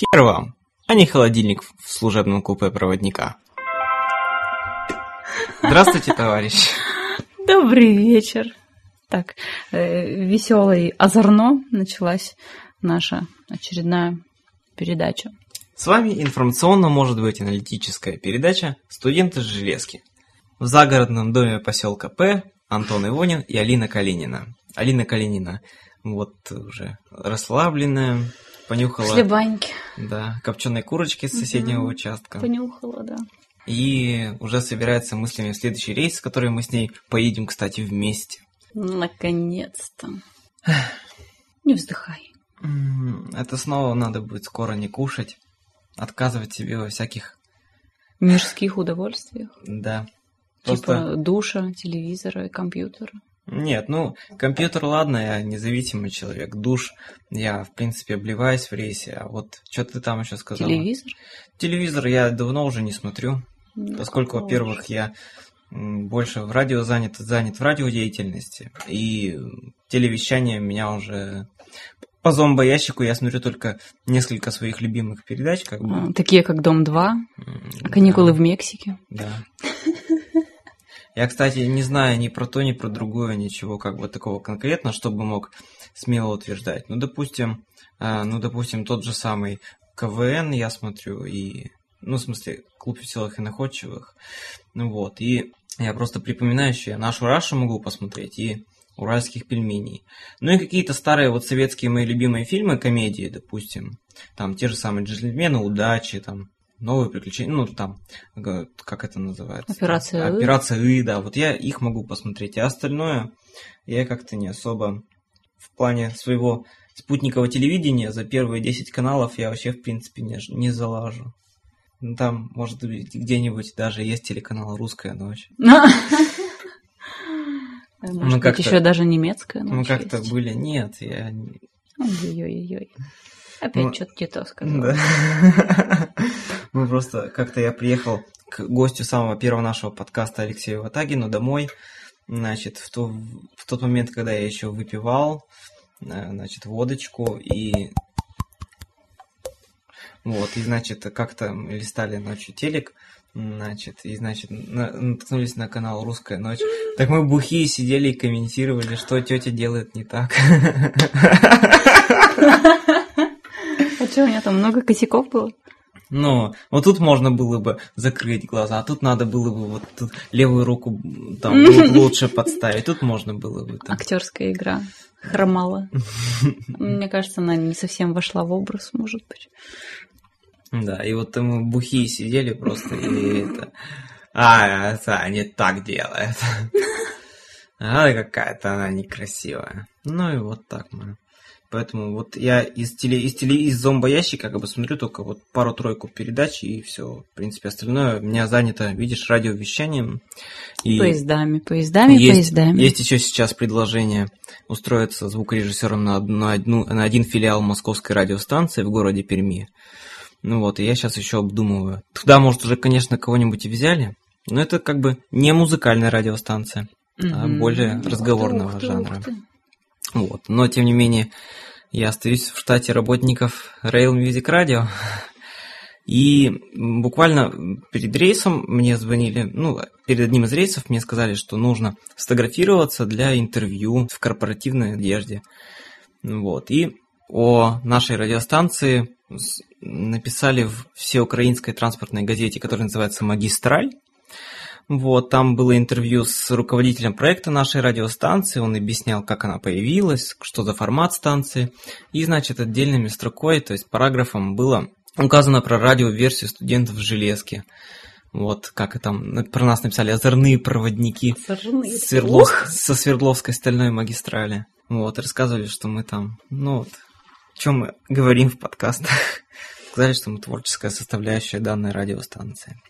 Хер вам, а не холодильник в служебном купе проводника. Здравствуйте, товарищ. Добрый вечер. Так, э, веселый озорно началась наша очередная передача. С вами информационно может быть аналитическая передача «Студенты железки». В загородном доме поселка П Антон Ивонин и Алина Калинина. Алина Калинина вот уже расслабленная, понюхала... Хлебаньки. Да, копченой курочки с соседнего Мгм. участка. Понюхала, да. И уже собирается мыслями в следующий рейс, с которым мы с ней поедем, кстати, вместе. Наконец-то. Не вздыхай. Это снова надо будет скоро не кушать, отказывать себе во всяких... Мирских удовольствиях. Да. Типа душа, телевизора и компьютера. Нет, ну, компьютер, ладно, я независимый человек. Душ, я, в принципе, обливаюсь в рейсе, а вот что ты там еще сказала? Телевизор. Телевизор я давно уже не смотрю, Ну, поскольку, во-первых, я больше в радио занят, занят в радиодеятельности, и телевещание меня уже... По зомбоящику я смотрю только несколько своих любимых передач, как бы. А, Такие как Дом-2, М, каникулы да, в Мексике. Да. Я, кстати, не знаю ни про то, ни про другое, ничего как бы такого конкретно, чтобы мог смело утверждать. Ну, допустим, а, ну, допустим, тот же самый КВН я смотрю и, ну, в смысле, клуб веселых и находчивых. Ну вот, и я просто припоминаю еще, я нашу Рашу могу посмотреть и уральских пельменей. Ну и какие-то старые вот советские мои любимые фильмы, комедии, допустим, там те же самые джентльмены, удачи, там новые приключения, ну там, как это называется? Операция «Ы». Операция И, да, вот я их могу посмотреть, а остальное я как-то не особо в плане своего спутникового телевидения за первые 10 каналов я вообще в принципе не, не залажу. Ну, там, может быть, где-нибудь даже есть телеканал «Русская ночь». Может Ну, быть, как-то- еще даже немецкая Ну, ночь как-то есть. были. Нет, я... Ой-ой-ой. Опять Ну, что-то не то сказал. Мы просто как-то я приехал к гостю самого первого нашего подкаста Алексею Ватагину домой. Значит, в, то, в тот момент, когда я еще выпивал, э, значит, водочку и вот, и, значит, как-то листали ночью телек, значит, и, значит, на- наткнулись на канал «Русская ночь». Так мы бухие сидели и комментировали, что тетя делает не так. А что, у меня там много косяков было? Ну, вот тут можно было бы закрыть глаза, а тут надо было бы вот тут левую руку там лучше подставить. Тут можно было бы там. Актерская игра хромала. Мне кажется, она не совсем вошла в образ, может быть. Да, и вот мы бухие сидели просто и это... А, это они так делают. А какая-то она некрасивая. Ну и вот так мы. Поэтому вот я из теле, из теле, из зомбоящика как бы смотрю только вот пару-тройку передач и все. В принципе, остальное у меня занято, видишь, радиовещанием. И... Поездами, поездами, есть, поездами. Есть еще сейчас предложение устроиться звукорежиссером на, одну, на, одну, на один филиал московской радиостанции в городе Перми. Ну вот, и я сейчас еще обдумываю. Туда, может, уже, конечно, кого-нибудь и взяли, но это как бы не музыкальная радиостанция, а Мгм. более Ух ты, разговорного ух ты, жанра. ух ты. Вот. Но, тем не менее, я остаюсь в штате работников Rail Music Radio. И буквально перед рейсом мне звонили, ну, перед одним из рейсов мне сказали, что нужно сфотографироваться для интервью в корпоративной одежде. Вот. И о нашей радиостанции написали в всеукраинской транспортной газете, которая называется «Магистраль». Вот, там было интервью с руководителем проекта нашей радиостанции, он объяснял, как она появилась, что за формат станции. И, значит, отдельными строкой, то есть параграфом было указано про радиоверсию студентов в железке. Вот, как и там, про нас написали озорные проводники Сожжены. Свердловск- со Свердловской стальной магистрали. Вот, рассказывали, что мы там, ну вот, о чем мы говорим в подкастах. Сказали, что мы творческая составляющая данной радиостанции.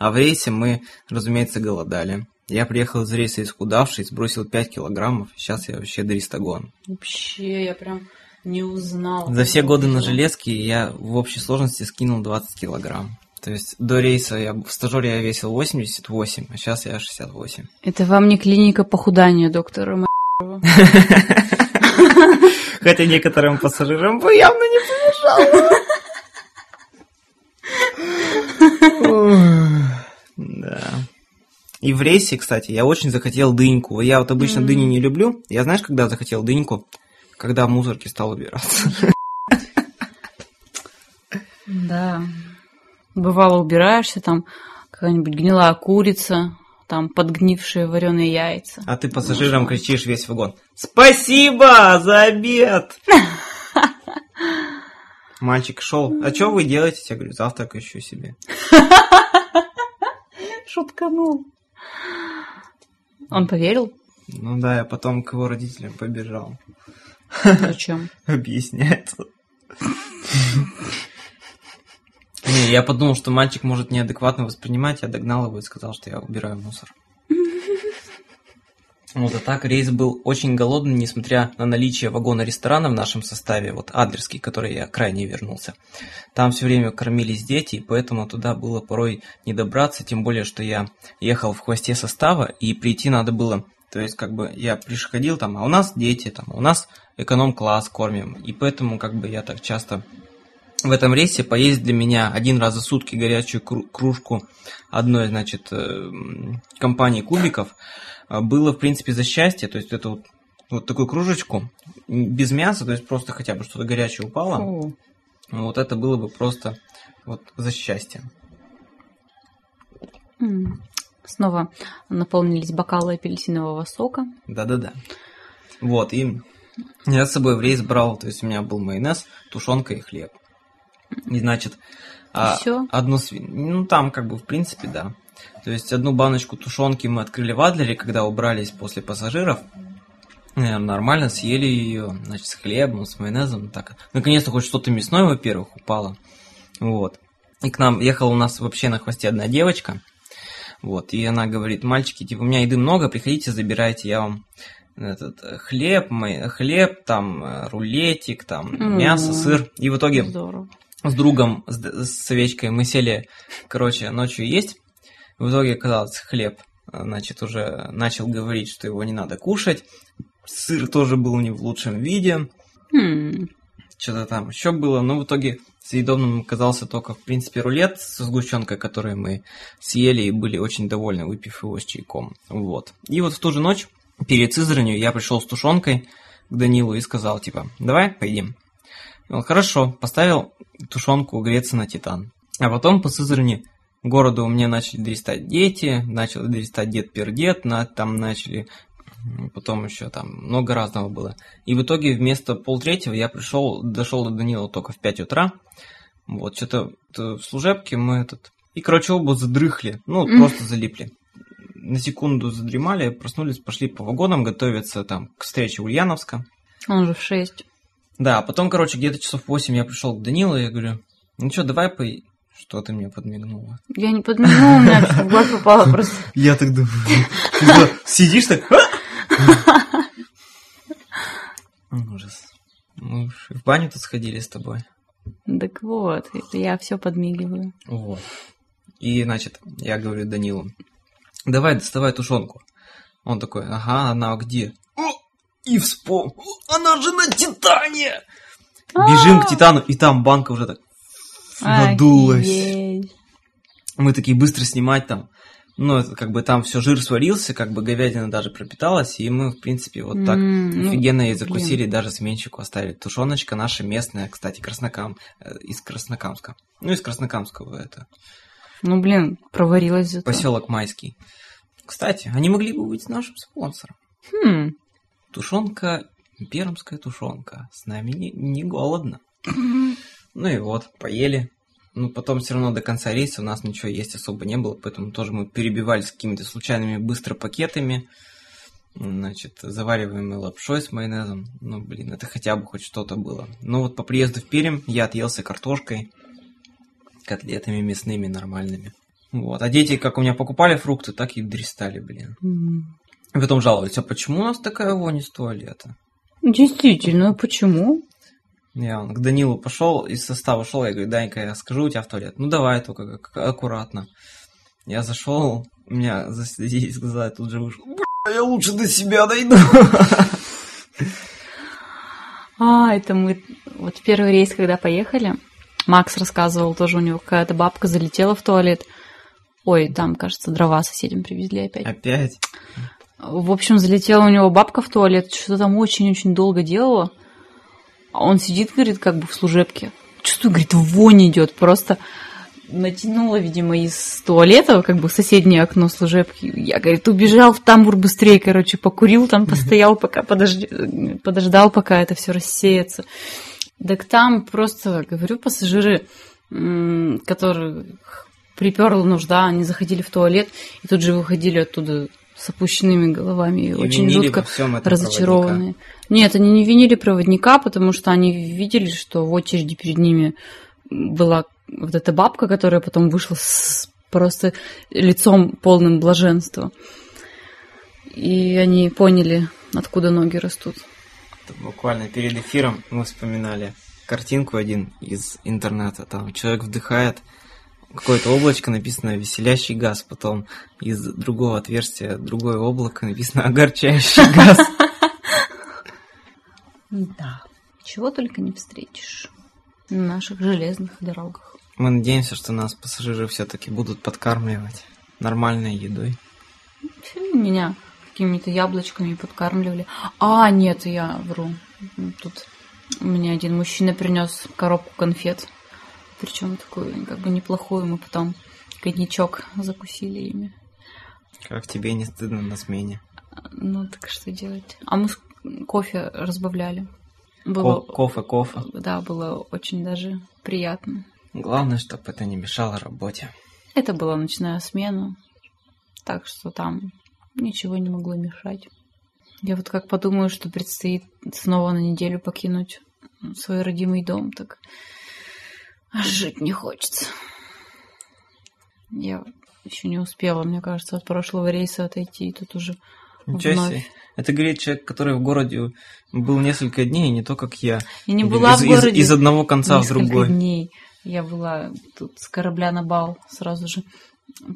А в рейсе мы, разумеется, голодали. Я приехал из рейса исхудавший, сбросил 5 килограммов, сейчас я вообще дристагон. Вообще, я прям не узнал. За все годы на железке я в общей сложности скинул 20 килограмм. То есть до рейса я в стажере я весил 88, а сейчас я 68. Это вам не клиника похудания доктора Хотя некоторым пассажирам бы явно не помешало. И в рейсе, кстати, я очень захотел дыньку. Я вот обычно М. дыни не люблю. Я знаешь, когда захотел дыньку? Когда в мусорке стал убираться. Да. Бывало, убираешься, там какая-нибудь гнилая курица, там подгнившие вареные яйца. А ты пассажирам кричишь весь вагон. Спасибо за обед! Мальчик шел. А что вы делаете? Я говорю, завтрак ищу себе. Шутканул. Он поверил? Ну да, я потом к его родителям побежал. Зачем? Объяснять. Не, я подумал, что мальчик может неадекватно воспринимать, я догнал его и сказал, что я убираю мусор. Вот, а так рейс был очень голодный, несмотря на наличие вагона ресторана в нашем составе, вот Адлерский, который я крайне вернулся. Там все время кормились дети, и поэтому туда было порой не добраться, тем более, что я ехал в хвосте состава, и прийти надо было, то есть как бы я приходил там, а у нас дети, там, а у нас эконом-класс кормим, и поэтому как бы я так часто в этом рейсе поесть для меня один раз за сутки горячую кру- кружку одной, значит, э, компании кубиков было, в принципе, за счастье. То есть это вот, вот такую кружечку без мяса, то есть просто хотя бы что-то горячее упало. Фу. Вот это было бы просто вот за счастье. Снова наполнились бокалы апельсинового сока. Да-да-да. Вот, и я с собой в рейс брал, то есть у меня был майонез, тушенка и хлеб. И значит, а, всё? одну свин... Ну, там как бы в принципе, да. То есть одну баночку тушенки мы открыли в Адлере, когда убрались после пассажиров. Э, Нормально съели ее, значит, с хлебом, с майонезом. Так, наконец-то хоть что-то мясное, во-первых, упало. Вот. И к нам ехала у нас вообще на хвосте одна девочка. Вот, и она говорит, мальчики, типа, у меня еды много, приходите, забирайте, я вам этот э, хлеб, мой, хлеб, там э, рулетик, там мясо, сыр. И в итоге Здорово. с другом, с, с овечкой мы сели, короче, ночью есть. В итоге оказалось хлеб, э, значит, уже начал говорить, что его не надо кушать. Сыр тоже был не в лучшем виде. М. Что-то там еще было. Но в итоге съедобным оказался только, в принципе, рулет со сгущенкой, который мы съели и были очень довольны, выпив его с чайком. Вот. И вот в ту же ночь, перед Сызранью, я пришел с тушенкой к Данилу и сказал, типа, давай поедим. И он, хорошо, поставил тушенку греться на титан. А потом по Сызрани городу мне начали дорастать дети, начал дорастать дед-пердед, на, там начали потом еще там много разного было. И в итоге вместо полтретьего я пришел, дошел до Данила только в 5 утра. Вот, что-то в служебке мы этот... И, короче, оба задрыхли, ну, М. просто залипли. На секунду задремали, проснулись, пошли по вагонам, готовиться там к встрече Ульяновска. Он же в шесть. Да, а потом, короче, где-то часов 8 я пришел к Данилу, и я говорю, ну что, давай по... Что ты мне подмигнула? Я не подмигнула, у меня в глаз попало просто. Я так думаю. Сидишь так? Ужас. Мы в баню тут сходили с тобой. Так вот, это я все подмигиваю. Вот. И, значит, я говорю Данилу, давай доставай тушенку. Он такой, ага, она где? И вспомнил, она же на Титане! Бежим к Титану, и там банка уже так надулась. Офигеть. Мы такие быстро снимать там. Ну, это как бы там все жир сварился, как бы говядина даже пропиталась, и мы, в принципе, вот так ну, офигенно и закусили, даже сменщику оставили. Тушеночка наша местная, кстати, Краснокам, э, из Краснокамска. Ну, из Краснокамского это, Ну, блин, проварилась зато. поселок Майский. Кстати, они могли бы быть нашим спонсором. Хм. Тушенка, пермская тушенка. С нами не, не голодно. Ну и вот, поели. Ну, потом все равно до конца рейса у нас ничего есть особо не было, поэтому тоже мы перебивались какими-то случайными быстро пакетами. Значит, завариваемой лапшой с майонезом. Ну, блин, это хотя бы хоть что-то было. Но вот по приезду в Пермь я отъелся картошкой, котлетами мясными нормальными. Вот. А дети, как у меня покупали фрукты, так и дристали, блин. М. И потом жаловались, а почему у нас такая вонь из туалета? Действительно, а почему? Я он к Данилу пошел, из состава шел, я говорю, Данька, я скажу у тебя в туалет. Ну давай только как- аккуратно. Я зашел, у меня заслезились глаза, я тут же вышел. «Бля, я лучше до себя дойду. А, это мы... Вот в первый рейс, когда поехали, Макс рассказывал, тоже у него какая-то бабка залетела в туалет. Ой, там, кажется, дрова соседям привезли опять. Опять? В общем, залетела у него бабка в туалет, что-то там очень-очень долго делала. А он сидит, говорит, как бы в служебке. Чувствую, говорит, вонь идет. Просто натянула, видимо, из туалета, как бы соседнее окно служебки. Я, говорит, убежал в тамбур быстрее, короче, покурил там, постоял, пока подожди, подождал, пока это все рассеется. Так там просто, говорю, пассажиры, которые приперла нужда, они заходили в туалет и тут же выходили оттуда с опущенными головами, и очень жутко разочарованные. Проводника. Нет, они не винили проводника, потому что они видели, что в очереди перед ними была вот эта бабка, которая потом вышла с просто лицом полным блаженства. И они поняли, откуда ноги растут. Буквально перед эфиром мы вспоминали картинку один из интернета. Там человек вдыхает какое-то облачко написано «веселящий газ», потом из другого отверстия другое облако написано «огорчающий газ». Да, чего только не встретишь на наших железных дорогах. Мы надеемся, что нас пассажиры все-таки будут подкармливать нормальной едой. Меня какими-то яблочками подкармливали. А, нет, я вру. Тут мне один мужчина принес коробку конфет причем такую как бы неплохую, мы потом коньячок закусили ими. Как тебе не стыдно на смене? Ну, так что делать? А мы кофе разбавляли. Было... Ко кофе, кофе. Да, было очень даже приятно. Главное, чтобы это не мешало работе. Это была ночная смена, так что там ничего не могло мешать. Я вот как подумаю, что предстоит снова на неделю покинуть свой родимый дом, так жить не хочется. Я еще не успела, мне кажется, от прошлого рейса отойти, и тут уже Ничего вновь. себе. Это говорит человек, который в городе был несколько дней, не то как я. Я не была из, в городе. Из, из одного конца в другой. дней. Я была тут с корабля на бал сразу же.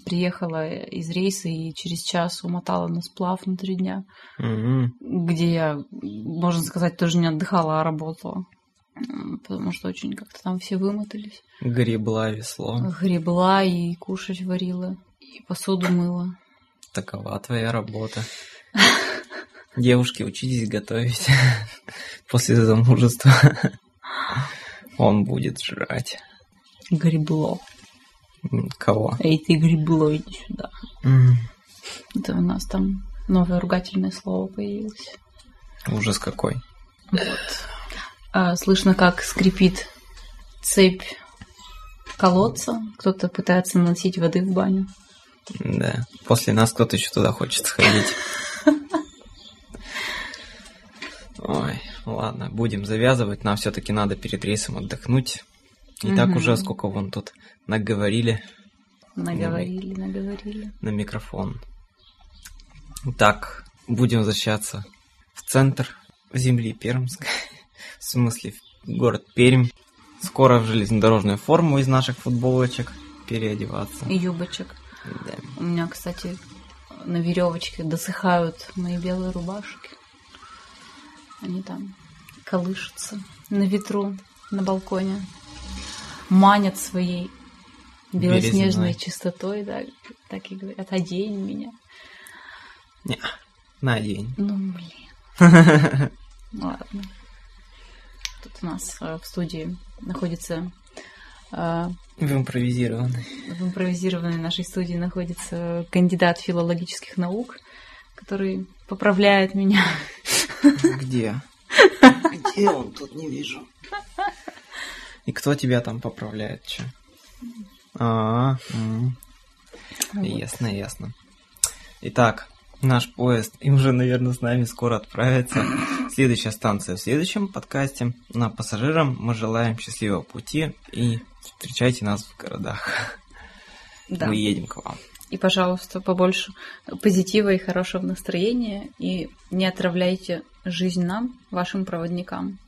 Приехала из рейса и через час умотала на сплав на три дня, угу. где я, можно сказать, тоже не отдыхала, а работала потому что очень как-то там все вымотались. Гребла весло. Гребла и кушать варила, и посуду мыла. Такова твоя работа. Девушки, учитесь готовить после замужества. Он будет жрать. Гребло. Кого? Эй, ты гребло, иди сюда. Это у нас там новое ругательное слово появилось. Ужас какой. Вот. А, слышно, как скрипит цепь колодца. Кто-то пытается наносить воды в баню. Да. После нас кто-то еще туда хочет сходить. Ой, ладно, будем завязывать. Нам все-таки надо перед рейсом отдохнуть. И угу. так уже сколько вон тут наговорили. Наговорили, на, наговорили. На микрофон. Так, будем возвращаться в центр земли Пермской в смысле в город Пермь. Скоро в железнодорожную форму из наших футболочек переодеваться. И юбочек. Да. У меня, кстати, на веревочке досыхают мои белые рубашки. Они там колышутся на ветру, на балконе. Манят своей белоснежной Березной. чистотой, да, так и говорят, одень меня. Не, на день. Ну, блин. Ладно. Тут у нас э, в студии находится... Э, в импровизированной. В импровизированной нашей студии находится кандидат филологических наук, который поправляет меня. Где? Где он? Тут не вижу. И кто тебя там поправляет? Че? А, -а, -а. ясно, ясно. Итак, наш поезд, и уже, наверное, с нами скоро отправится. Следующая станция в следующем подкасте. На пассажирам мы желаем счастливого пути и встречайте нас в городах. Да. Мы едем к вам. И, пожалуйста, побольше позитива и хорошего настроения. И не отравляйте жизнь нам, вашим проводникам.